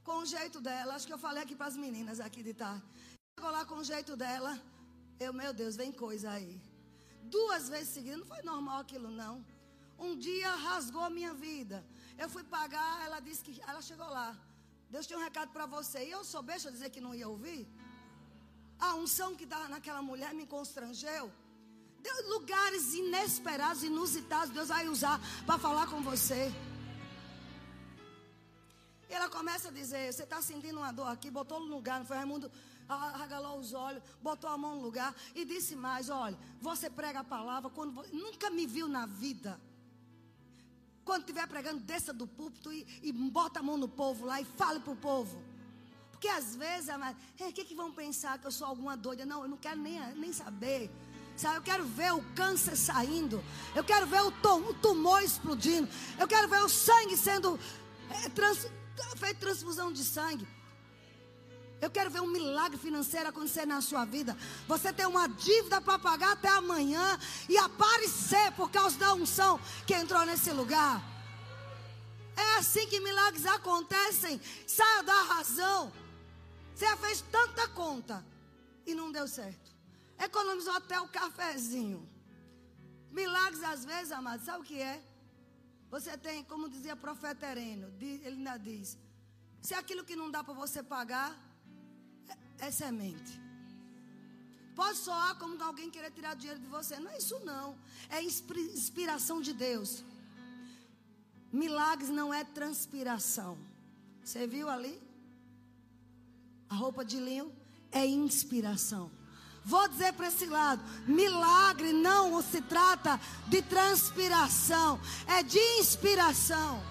Com o jeito dela. Acho que eu falei aqui para as meninas aqui de tarde. Chegou lá com o jeito dela. Eu, meu Deus, vem coisa aí. Duas vezes seguidas. Não foi normal aquilo, não. Um dia rasgou a minha vida. Eu fui pagar, ela disse que. Ela chegou lá. Deus tem um recado para você. E eu sou besta dizer que não ia ouvir. A unção que estava naquela mulher me constrangeu. Deus, lugares inesperados, inusitados, Deus vai usar para falar com você. E ela começa a dizer: Você está sentindo uma dor aqui? Botou no lugar, não foi Raimundo? Regalou os olhos, botou a mão no lugar e disse mais: Olha, você prega a palavra quando nunca me viu na vida. Quando estiver pregando, desça do púlpito e, e bota a mão no povo lá e fale para o povo. Porque às vezes, o que, que vão pensar que eu sou alguma doida? Não, eu não quero nem, nem saber. Sabe, eu quero ver o câncer saindo. Eu quero ver o, tom, o tumor explodindo. Eu quero ver o sangue sendo é, trans, feito transfusão de sangue. Eu quero ver um milagre financeiro acontecer na sua vida. Você tem uma dívida para pagar até amanhã e aparecer por causa da unção que entrou nesse lugar. É assim que milagres acontecem. Saia da razão. Você fez tanta conta e não deu certo. Economizou até o cafezinho. Milagres, às vezes, amado, sabe o que é? Você tem, como dizia o profeta Hereno, ele ainda diz: se aquilo que não dá para você pagar, é semente. Pode soar como alguém querer tirar dinheiro de você. Não é isso não. É inspiração de Deus. Milagres não é transpiração. Você viu ali? A roupa de linho é inspiração. Vou dizer para esse lado: milagre não se trata de transpiração, é de inspiração.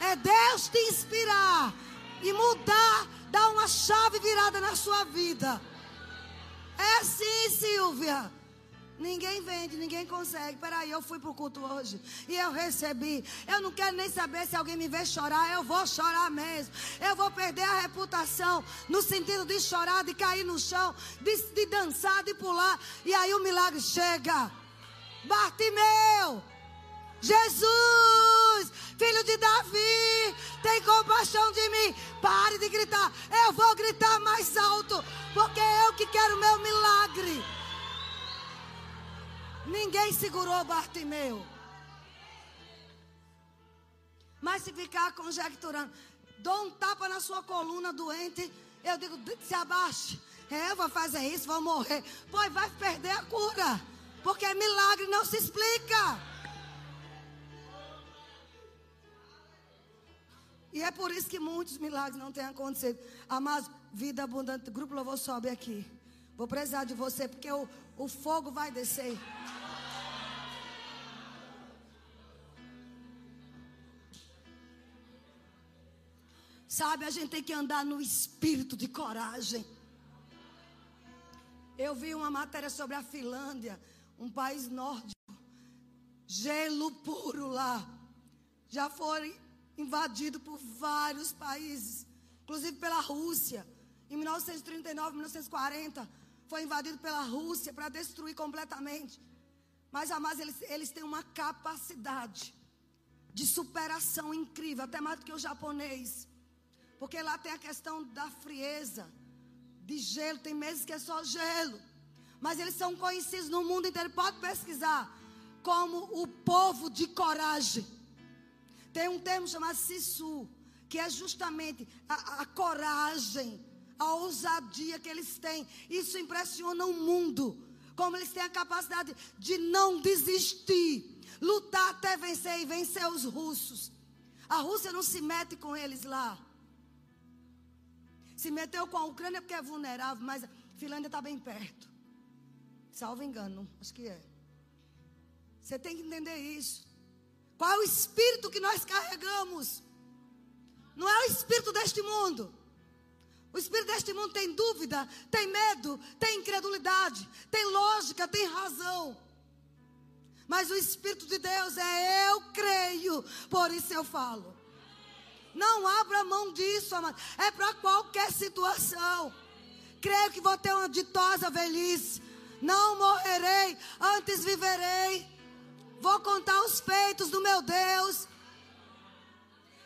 É Deus te inspirar e mudar Dá uma chave virada na sua vida. É assim, Silvia. Ninguém vende, ninguém consegue. Peraí, eu fui para o culto hoje e eu recebi. Eu não quero nem saber se alguém me vê chorar. Eu vou chorar mesmo. Eu vou perder a reputação no sentido de chorar, de cair no chão, de, de dançar, de pular. E aí o milagre chega. Bartimeu, Jesus, filho de Davi, tem compaixão de mim. Pare de gritar. Eu vou gritar mais alto, porque é eu que quero meu milagre. Ninguém segurou Bartimeu. Mas se ficar conjecturando, dou um tapa na sua coluna doente, eu digo, se abaixe. É, eu vou fazer isso, vou morrer. Pois vai perder a cura. Porque milagre não se explica. E é por isso que muitos milagres não têm acontecido. Amados, vida abundante, grupo louvor sobe aqui. Vou precisar de você, porque o, o fogo vai descer. Sabe, a gente tem que andar no espírito de coragem. Eu vi uma matéria sobre a Finlândia, um país nórdico. Gelo puro lá. Já foi invadido por vários países, inclusive pela Rússia. Em 1939, 1940, foi invadido pela Rússia para destruir completamente. Mas, amados, eles, eles têm uma capacidade de superação incrível, até mais do que o japonês. Porque lá tem a questão da frieza, de gelo, tem meses que é só gelo. Mas eles são conhecidos no mundo inteiro, pode pesquisar, como o povo de coragem. Tem um termo chamado Sissu, que é justamente a, a coragem, a ousadia que eles têm. Isso impressiona o mundo. Como eles têm a capacidade de não desistir, lutar até vencer e vencer os russos. A Rússia não se mete com eles lá. Se meteu com a Ucrânia porque é vulnerável, mas a Finlândia está bem perto. Salvo engano, acho que é. Você tem que entender isso. Qual é o espírito que nós carregamos? Não é o espírito deste mundo. O espírito deste mundo tem dúvida, tem medo, tem incredulidade, tem lógica, tem razão. Mas o espírito de Deus é eu creio, por isso eu falo. Não abra mão disso, amado. É para qualquer situação. Creio que vou ter uma ditosa velhice. Não morrerei, antes viverei. Vou contar os feitos do meu Deus.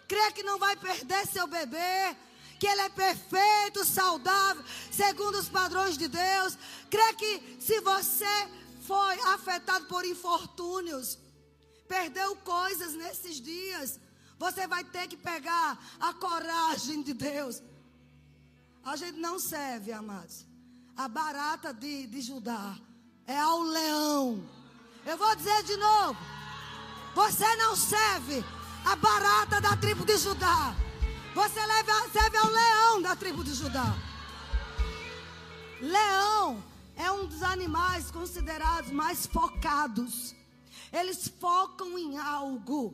Crê que não vai perder seu bebê. Que ele é perfeito, saudável, segundo os padrões de Deus. Crê que se você foi afetado por infortúnios, perdeu coisas nesses dias, você vai ter que pegar a coragem de Deus. A gente não serve, amados. A barata de, de Judá é ao leão. Eu vou dizer de novo. Você não serve a barata da tribo de Judá. Você serve ao leão da tribo de Judá. Leão é um dos animais considerados mais focados. Eles focam em algo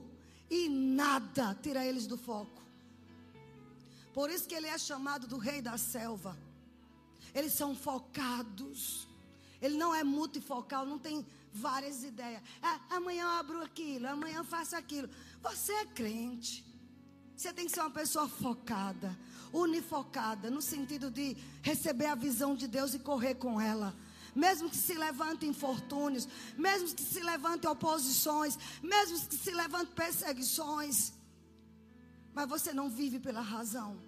e nada tira eles do foco. Por isso que ele é chamado do rei da selva. Eles são focados. Ele não é multifocal, não tem várias ideias. É, amanhã eu abro aquilo, amanhã eu faço aquilo. Você é crente. Você tem que ser uma pessoa focada, unifocada, no sentido de receber a visão de Deus e correr com ela mesmo que se levantem infortúnios, mesmo que se levantem oposições, mesmo que se levantem perseguições. Mas você não vive pela razão.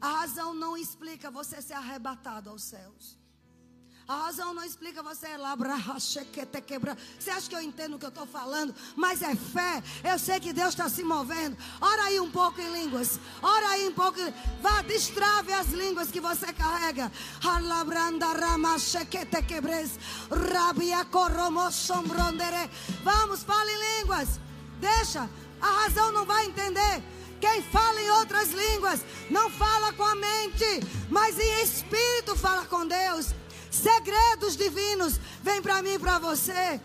A razão não explica você ser arrebatado aos céus. A razão não explica você é. Você acha que eu entendo o que eu estou falando? Mas é fé. Eu sei que Deus está se movendo. Ora aí um pouco em línguas. Ora aí um pouco. Vá, destrave as línguas que você carrega. Vamos, fale em línguas. Deixa. A razão não vai entender. Quem fala em outras línguas não fala com a mente, mas em espírito fala com Deus. Segredos divinos vem para mim e para você.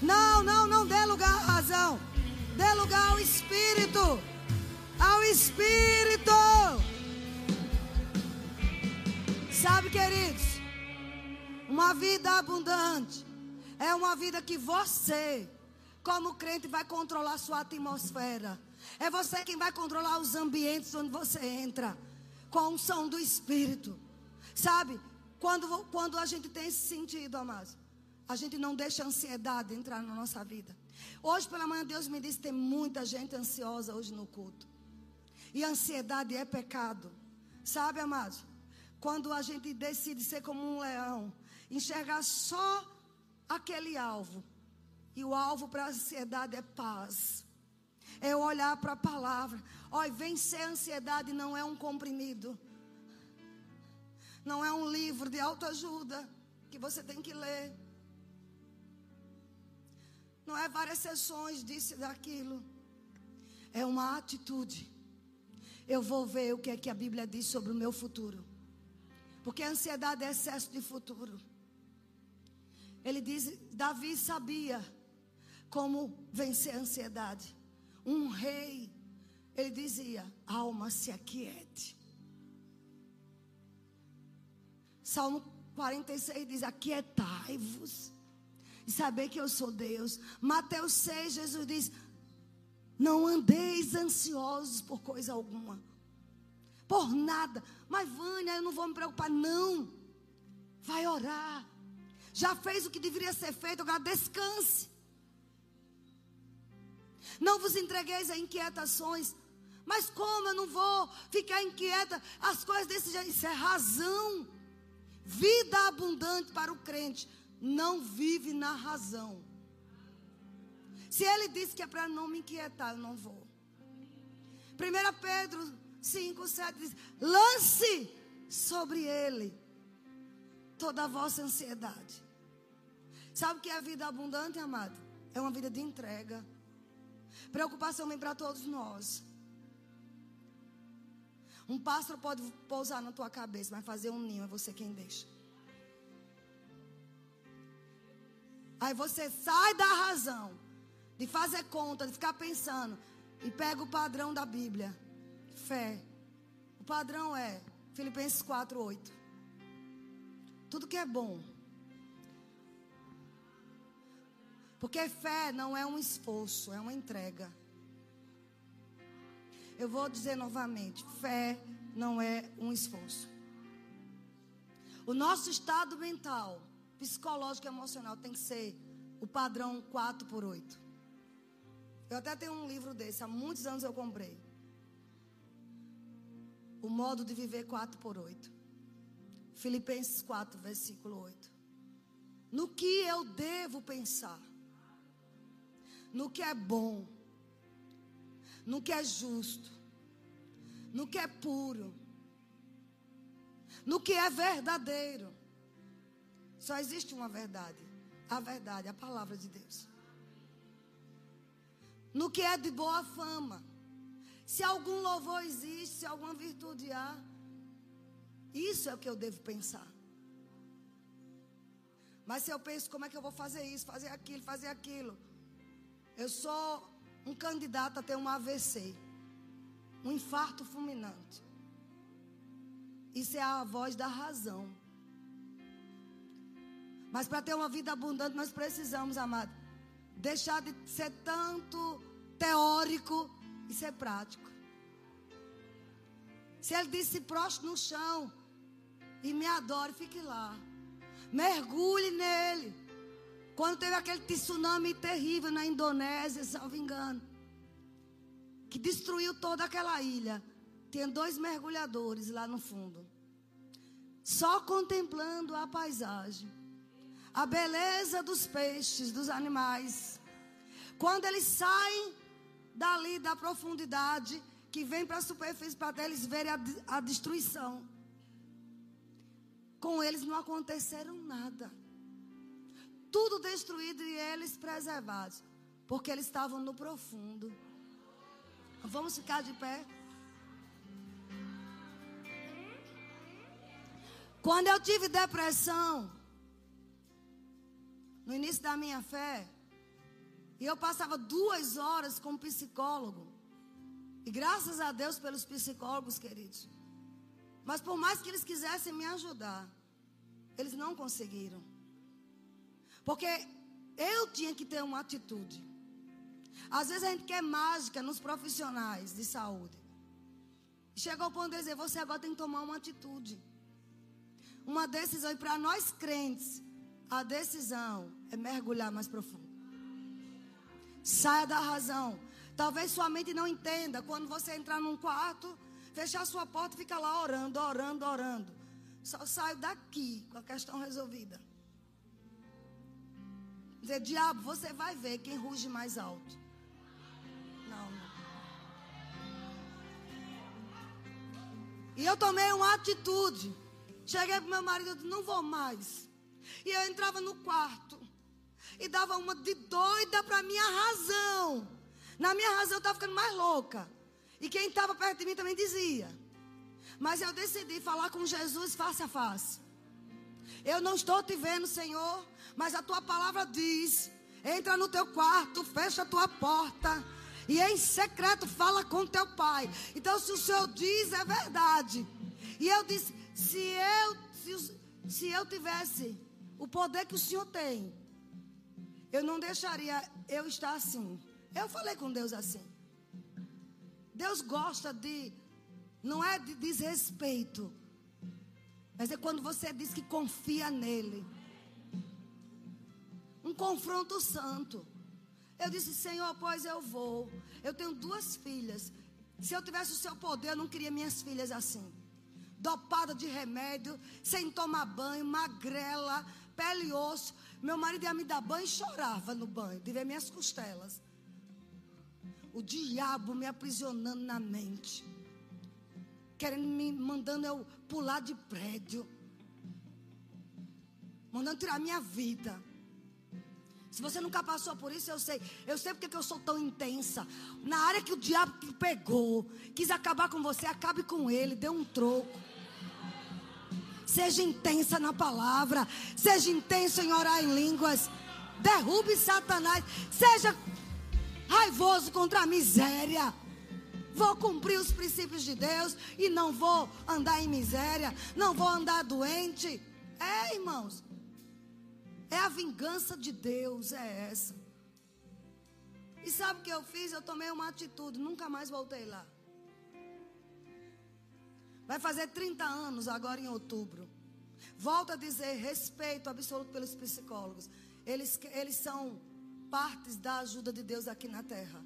Não, não, não dê lugar à razão. Dê lugar ao Espírito. Ao Espírito. Sabe, queridos, uma vida abundante é uma vida que você, como crente, vai controlar sua atmosfera. É você quem vai controlar os ambientes onde você entra com a unção do Espírito. Sabe? Quando, quando a gente tem esse sentido, amados, a gente não deixa a ansiedade entrar na nossa vida. Hoje pela manhã Deus me disse tem muita gente ansiosa hoje no culto. E ansiedade é pecado. Sabe, amados? Quando a gente decide ser como um leão, enxergar só aquele alvo. E o alvo para a ansiedade é paz. É olhar para a palavra. Olha, vencer a ansiedade não é um comprimido. Não é um livro de autoajuda que você tem que ler. Não é várias sessões disso e daquilo. É uma atitude. Eu vou ver o que é que a Bíblia diz sobre o meu futuro. Porque a ansiedade é excesso de futuro. Ele diz: Davi sabia como vencer a ansiedade. Um rei ele dizia: alma se aquiete. Salmo 46 diz: aquietai-vos e saber que eu sou Deus. Mateus 6, Jesus diz: não andeis ansiosos por coisa alguma, por nada. Mas Vânia, eu não vou me preocupar, não. Vai orar. Já fez o que deveria ser feito, agora descanse. Não vos entregueis a inquietações. Mas como eu não vou ficar inquieta? As coisas desse jeito, isso é razão. Vida abundante para o crente não vive na razão. Se ele disse que é para não me inquietar, eu não vou. 1 Pedro 5, 7 diz: lance sobre ele toda a vossa ansiedade. Sabe o que é vida abundante, amado? É uma vida de entrega. Preocupação vem para todos nós. Um pássaro pode pousar na tua cabeça, mas fazer um ninho é você quem deixa. Aí você sai da razão de fazer conta, de ficar pensando e pega o padrão da Bíblia. Fé. O padrão é Filipenses 4:8. Tudo que é bom. Porque fé não é um esforço, é uma entrega. Eu vou dizer novamente: fé não é um esforço. O nosso estado mental, psicológico e emocional tem que ser o padrão 4 por 8. Eu até tenho um livro desse, há muitos anos eu comprei. O modo de viver 4 por 8. Filipenses 4, versículo 8. No que eu devo pensar? No que é bom? No que é justo? No que é puro? no que é verdadeiro. Só existe uma verdade. A verdade, a palavra de Deus. No que é de boa fama. Se algum louvor existe, se alguma virtude há, isso é o que eu devo pensar. Mas se eu penso, como é que eu vou fazer isso, fazer aquilo, fazer aquilo? Eu sou um candidato a ter um AVC, um infarto fulminante. Isso é a voz da razão. Mas para ter uma vida abundante, nós precisamos, amado, deixar de ser tanto teórico e ser prático. Se ele disse proste no chão e me adore, fique lá. Mergulhe nele. Quando teve aquele tsunami terrível na Indonésia, salvo engano, que destruiu toda aquela ilha. Tinha dois mergulhadores lá no fundo. Só contemplando a paisagem. A beleza dos peixes, dos animais. Quando eles saem dali da profundidade, que vem para a superfície para eles verem a, a destruição. Com eles não aconteceram nada. Tudo destruído e eles preservados. Porque eles estavam no profundo. Vamos ficar de pé. Quando eu tive depressão, no início da minha fé, e eu passava duas horas com um psicólogo, e graças a Deus pelos psicólogos, queridos. Mas por mais que eles quisessem me ajudar, eles não conseguiram. Porque eu tinha que ter uma atitude. Às vezes a gente quer mágica nos profissionais de saúde. Chegou ao ponto de dizer: você agora tem que tomar uma atitude uma decisão. E para nós crentes, a decisão é mergulhar mais profundo. Saia da razão. Talvez sua mente não entenda. Quando você entrar num quarto, fechar sua porta e ficar lá orando, orando, orando. Só saio daqui com a questão resolvida. Dizer, diabo, você vai ver quem ruge mais alto. Não, não. E eu tomei uma atitude. Cheguei pro meu marido e disse, não vou mais. E eu entrava no quarto e dava uma de doida para minha razão. Na minha razão eu estava ficando mais louca. E quem estava perto de mim também dizia. Mas eu decidi falar com Jesus face a face. Eu não estou te vendo, Senhor, mas a tua palavra diz: entra no teu quarto, fecha a tua porta. E em secreto fala com teu pai. Então, se o Senhor diz, é verdade. E eu disse: se eu, se, se eu tivesse o poder que o Senhor tem, eu não deixaria eu estar assim. Eu falei com Deus assim. Deus gosta de, não é de desrespeito, mas é quando você diz que confia nele. Um confronto santo. Eu disse, Senhor, pois eu vou. Eu tenho duas filhas. Se eu tivesse o seu poder, eu não queria minhas filhas assim dopada de remédio, sem tomar banho, magrela, pele e osso. Meu marido ia me dar banho e chorava no banho, de ver minhas costelas. O diabo me aprisionando na mente, querendo me mandando eu pular de prédio, mandando tirar minha vida. Se você nunca passou por isso, eu sei. Eu sei porque que eu sou tão intensa. Na área que o diabo te pegou, quis acabar com você, acabe com ele, dê um troco. Seja intensa na palavra. Seja intenso em orar em línguas. Derrube Satanás. Seja raivoso contra a miséria. Vou cumprir os princípios de Deus e não vou andar em miséria. Não vou andar doente. É, irmãos. É a vingança de Deus, é essa. E sabe o que eu fiz? Eu tomei uma atitude, nunca mais voltei lá. Vai fazer 30 anos agora em outubro. Volto a dizer, respeito absoluto pelos psicólogos. Eles, eles são partes da ajuda de Deus aqui na terra.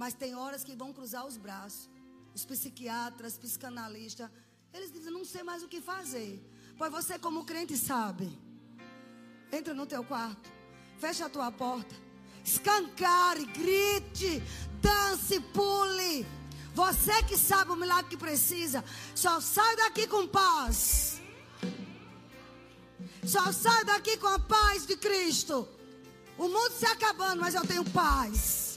Mas tem horas que vão cruzar os braços. Os psiquiatras, psicanalistas, eles dizem, não sei mais o que fazer. Pois você, como crente, sabe. Entra no teu quarto, fecha a tua porta, escancare, grite, dance, pule. Você que sabe o milagre que precisa, só sai daqui com paz. Só sai daqui com a paz de Cristo. O mundo se acabando, mas eu tenho paz.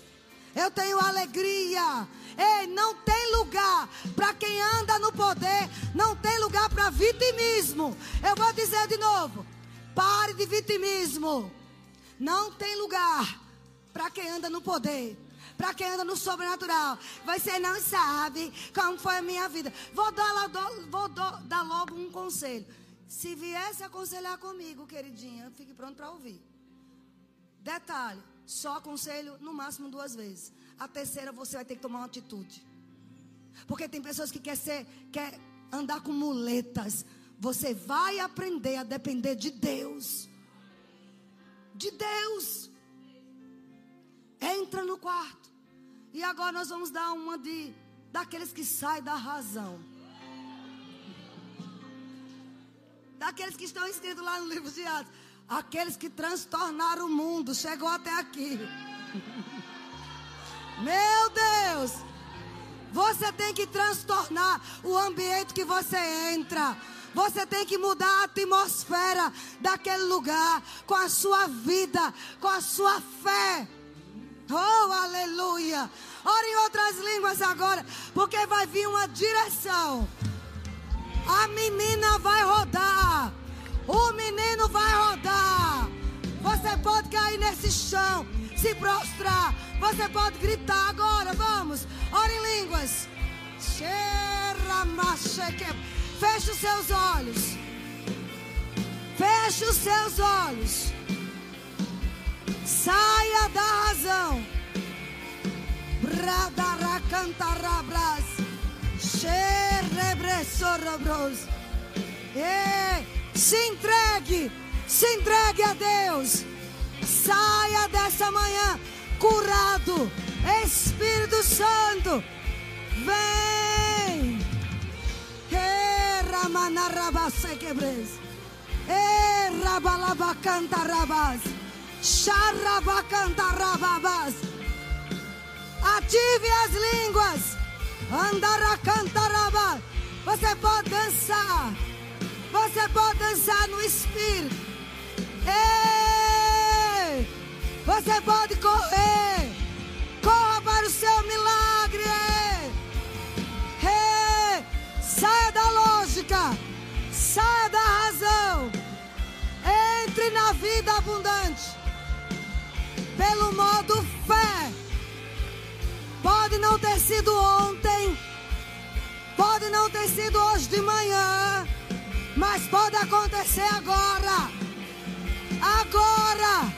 Eu tenho alegria. Ei, não tem lugar para quem anda no poder, não tem lugar para vitimismo. Eu vou dizer de novo: pare de vitimismo. Não tem lugar para quem anda no poder. Para quem anda no sobrenatural, você não sabe como foi a minha vida. Vou dar, vou dar logo um conselho. Se viesse aconselhar comigo, queridinha, fique pronto para ouvir. Detalhe: só aconselho no máximo duas vezes. A terceira você vai ter que tomar uma atitude. Porque tem pessoas que quer ser, quer andar com muletas. Você vai aprender a depender de Deus. De Deus. Entra no quarto. E agora nós vamos dar uma de daqueles que saem da razão. Daqueles que estão escritos lá no livro de Atos. Aqueles que transtornaram o mundo. Chegou até aqui. Meu Deus! Você tem que transtornar o ambiente que você entra. Você tem que mudar a atmosfera daquele lugar com a sua vida, com a sua fé. Oh, aleluia! Ore em outras línguas agora, porque vai vir uma direção. A menina vai rodar. O menino vai rodar. Você pode cair nesse chão, se prostrar. Você pode gritar agora. Vamos. Ore em línguas. Feche os seus olhos. Feche os seus olhos. Saia da razão. Bradaracantarabras. Xerebressorobros. Se entregue. Se entregue a Deus. Saia dessa manhã curado. Espírito Santo, vem. Ative as línguas. Andaracantarabas. Você pode dançar. Você pode dançar no Espírito. Ei! Você pode correr. Corra para o seu milagre. Ei! Saia da lógica. Saia da razão. Entre na vida abundante. Pelo modo fé. Pode não ter sido ontem. Pode não ter sido hoje de manhã. Mas pode acontecer agora. Agora.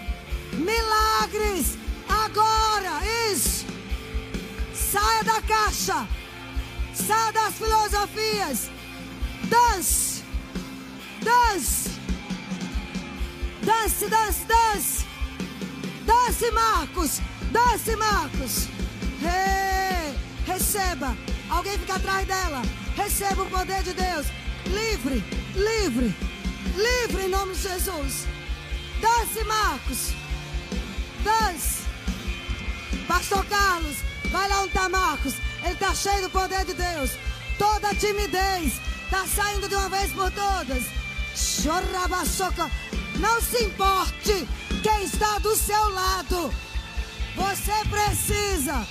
Milagres. Agora. Isso. Saia da caixa. Saia das filosofias. Dance. Dance. Dance, dance, dance. Dance, Marcos. Dance, Marcos. Hey, receba. Alguém fica atrás dela. Receba o poder de Deus. Livre, livre, livre em nome de Jesus. Dance, Marcos. Dance. Pastor Carlos, vai lá onde está Marcos. Ele está cheio do poder de Deus. Toda timidez está saindo de uma vez por todas. Chorrabaçoca. Não se importe quem está do seu lado. Você precisa.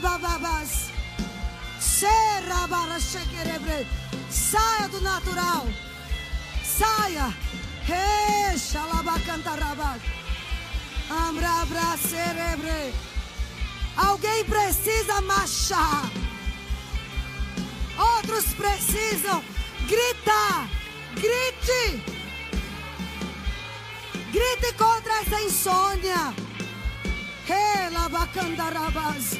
Bababas. Serra bara chequerebre. Saia do natural. Saia. Ambrabra cerebre. Alguém precisa marchar. Outros precisam gritar. Grite. Grite contra essa insônia. Relabacandarabas.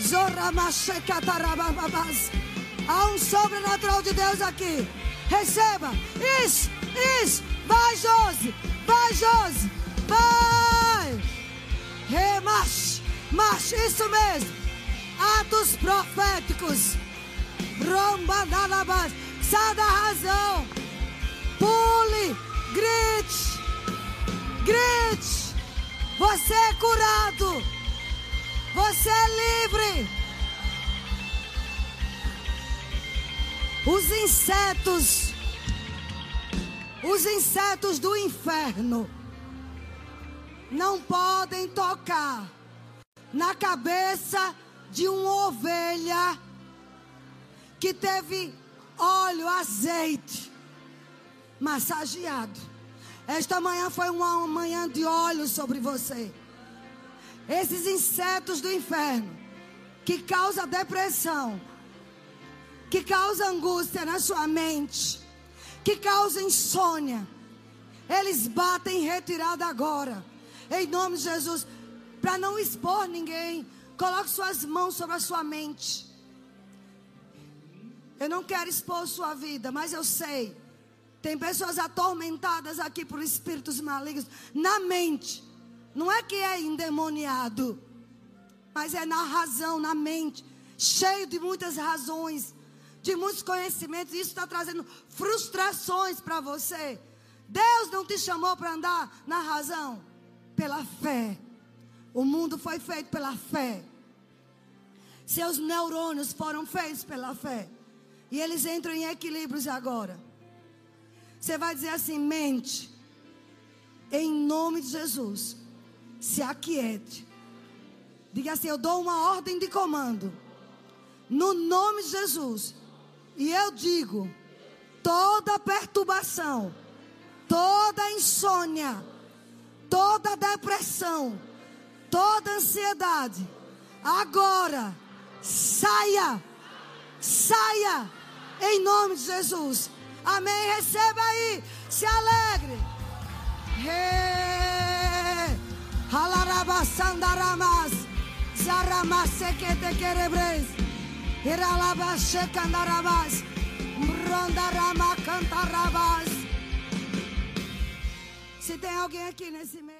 Zoramachekatarababas. Há um sobrenatural de Deus aqui. Receba. Isso, isso. Vai, Josi. Vai, Josi. Vai. Remache. Mache. Isso mesmo. Atos proféticos. Romba dalabas. Sai da razão. Pule. Grite. Grite. Você é curado. Você é livre. Os insetos, os insetos do inferno, não podem tocar na cabeça de uma ovelha que teve óleo, azeite massageado. Esta manhã foi uma manhã de óleo sobre você. Esses insetos do inferno que causam depressão, que causa angústia na sua mente, que causa insônia, eles batem em retirada agora, em nome de Jesus, para não expor ninguém. Coloque suas mãos sobre a sua mente. Eu não quero expor sua vida, mas eu sei. Tem pessoas atormentadas aqui por espíritos malignos na mente. Não é que é endemoniado, mas é na razão, na mente, cheio de muitas razões de muitos conhecimentos, e isso está trazendo frustrações para você. Deus não te chamou para andar na razão, pela fé. O mundo foi feito pela fé. Seus neurônios foram feitos pela fé. E eles entram em equilíbrios agora. Você vai dizer assim: mente, em nome de Jesus, se aquiete. Diga assim: eu dou uma ordem de comando. No nome de Jesus, e eu digo: toda perturbação, toda insônia, toda depressão, toda ansiedade, agora saia, saia, em nome de Jesus. Amém. Receba aí, se alegre. Halarabasandaramas, zaramassekete querebres. Iralabashe candarabas. Rondarama cantarabas. Se tem alguém aqui nesse meio.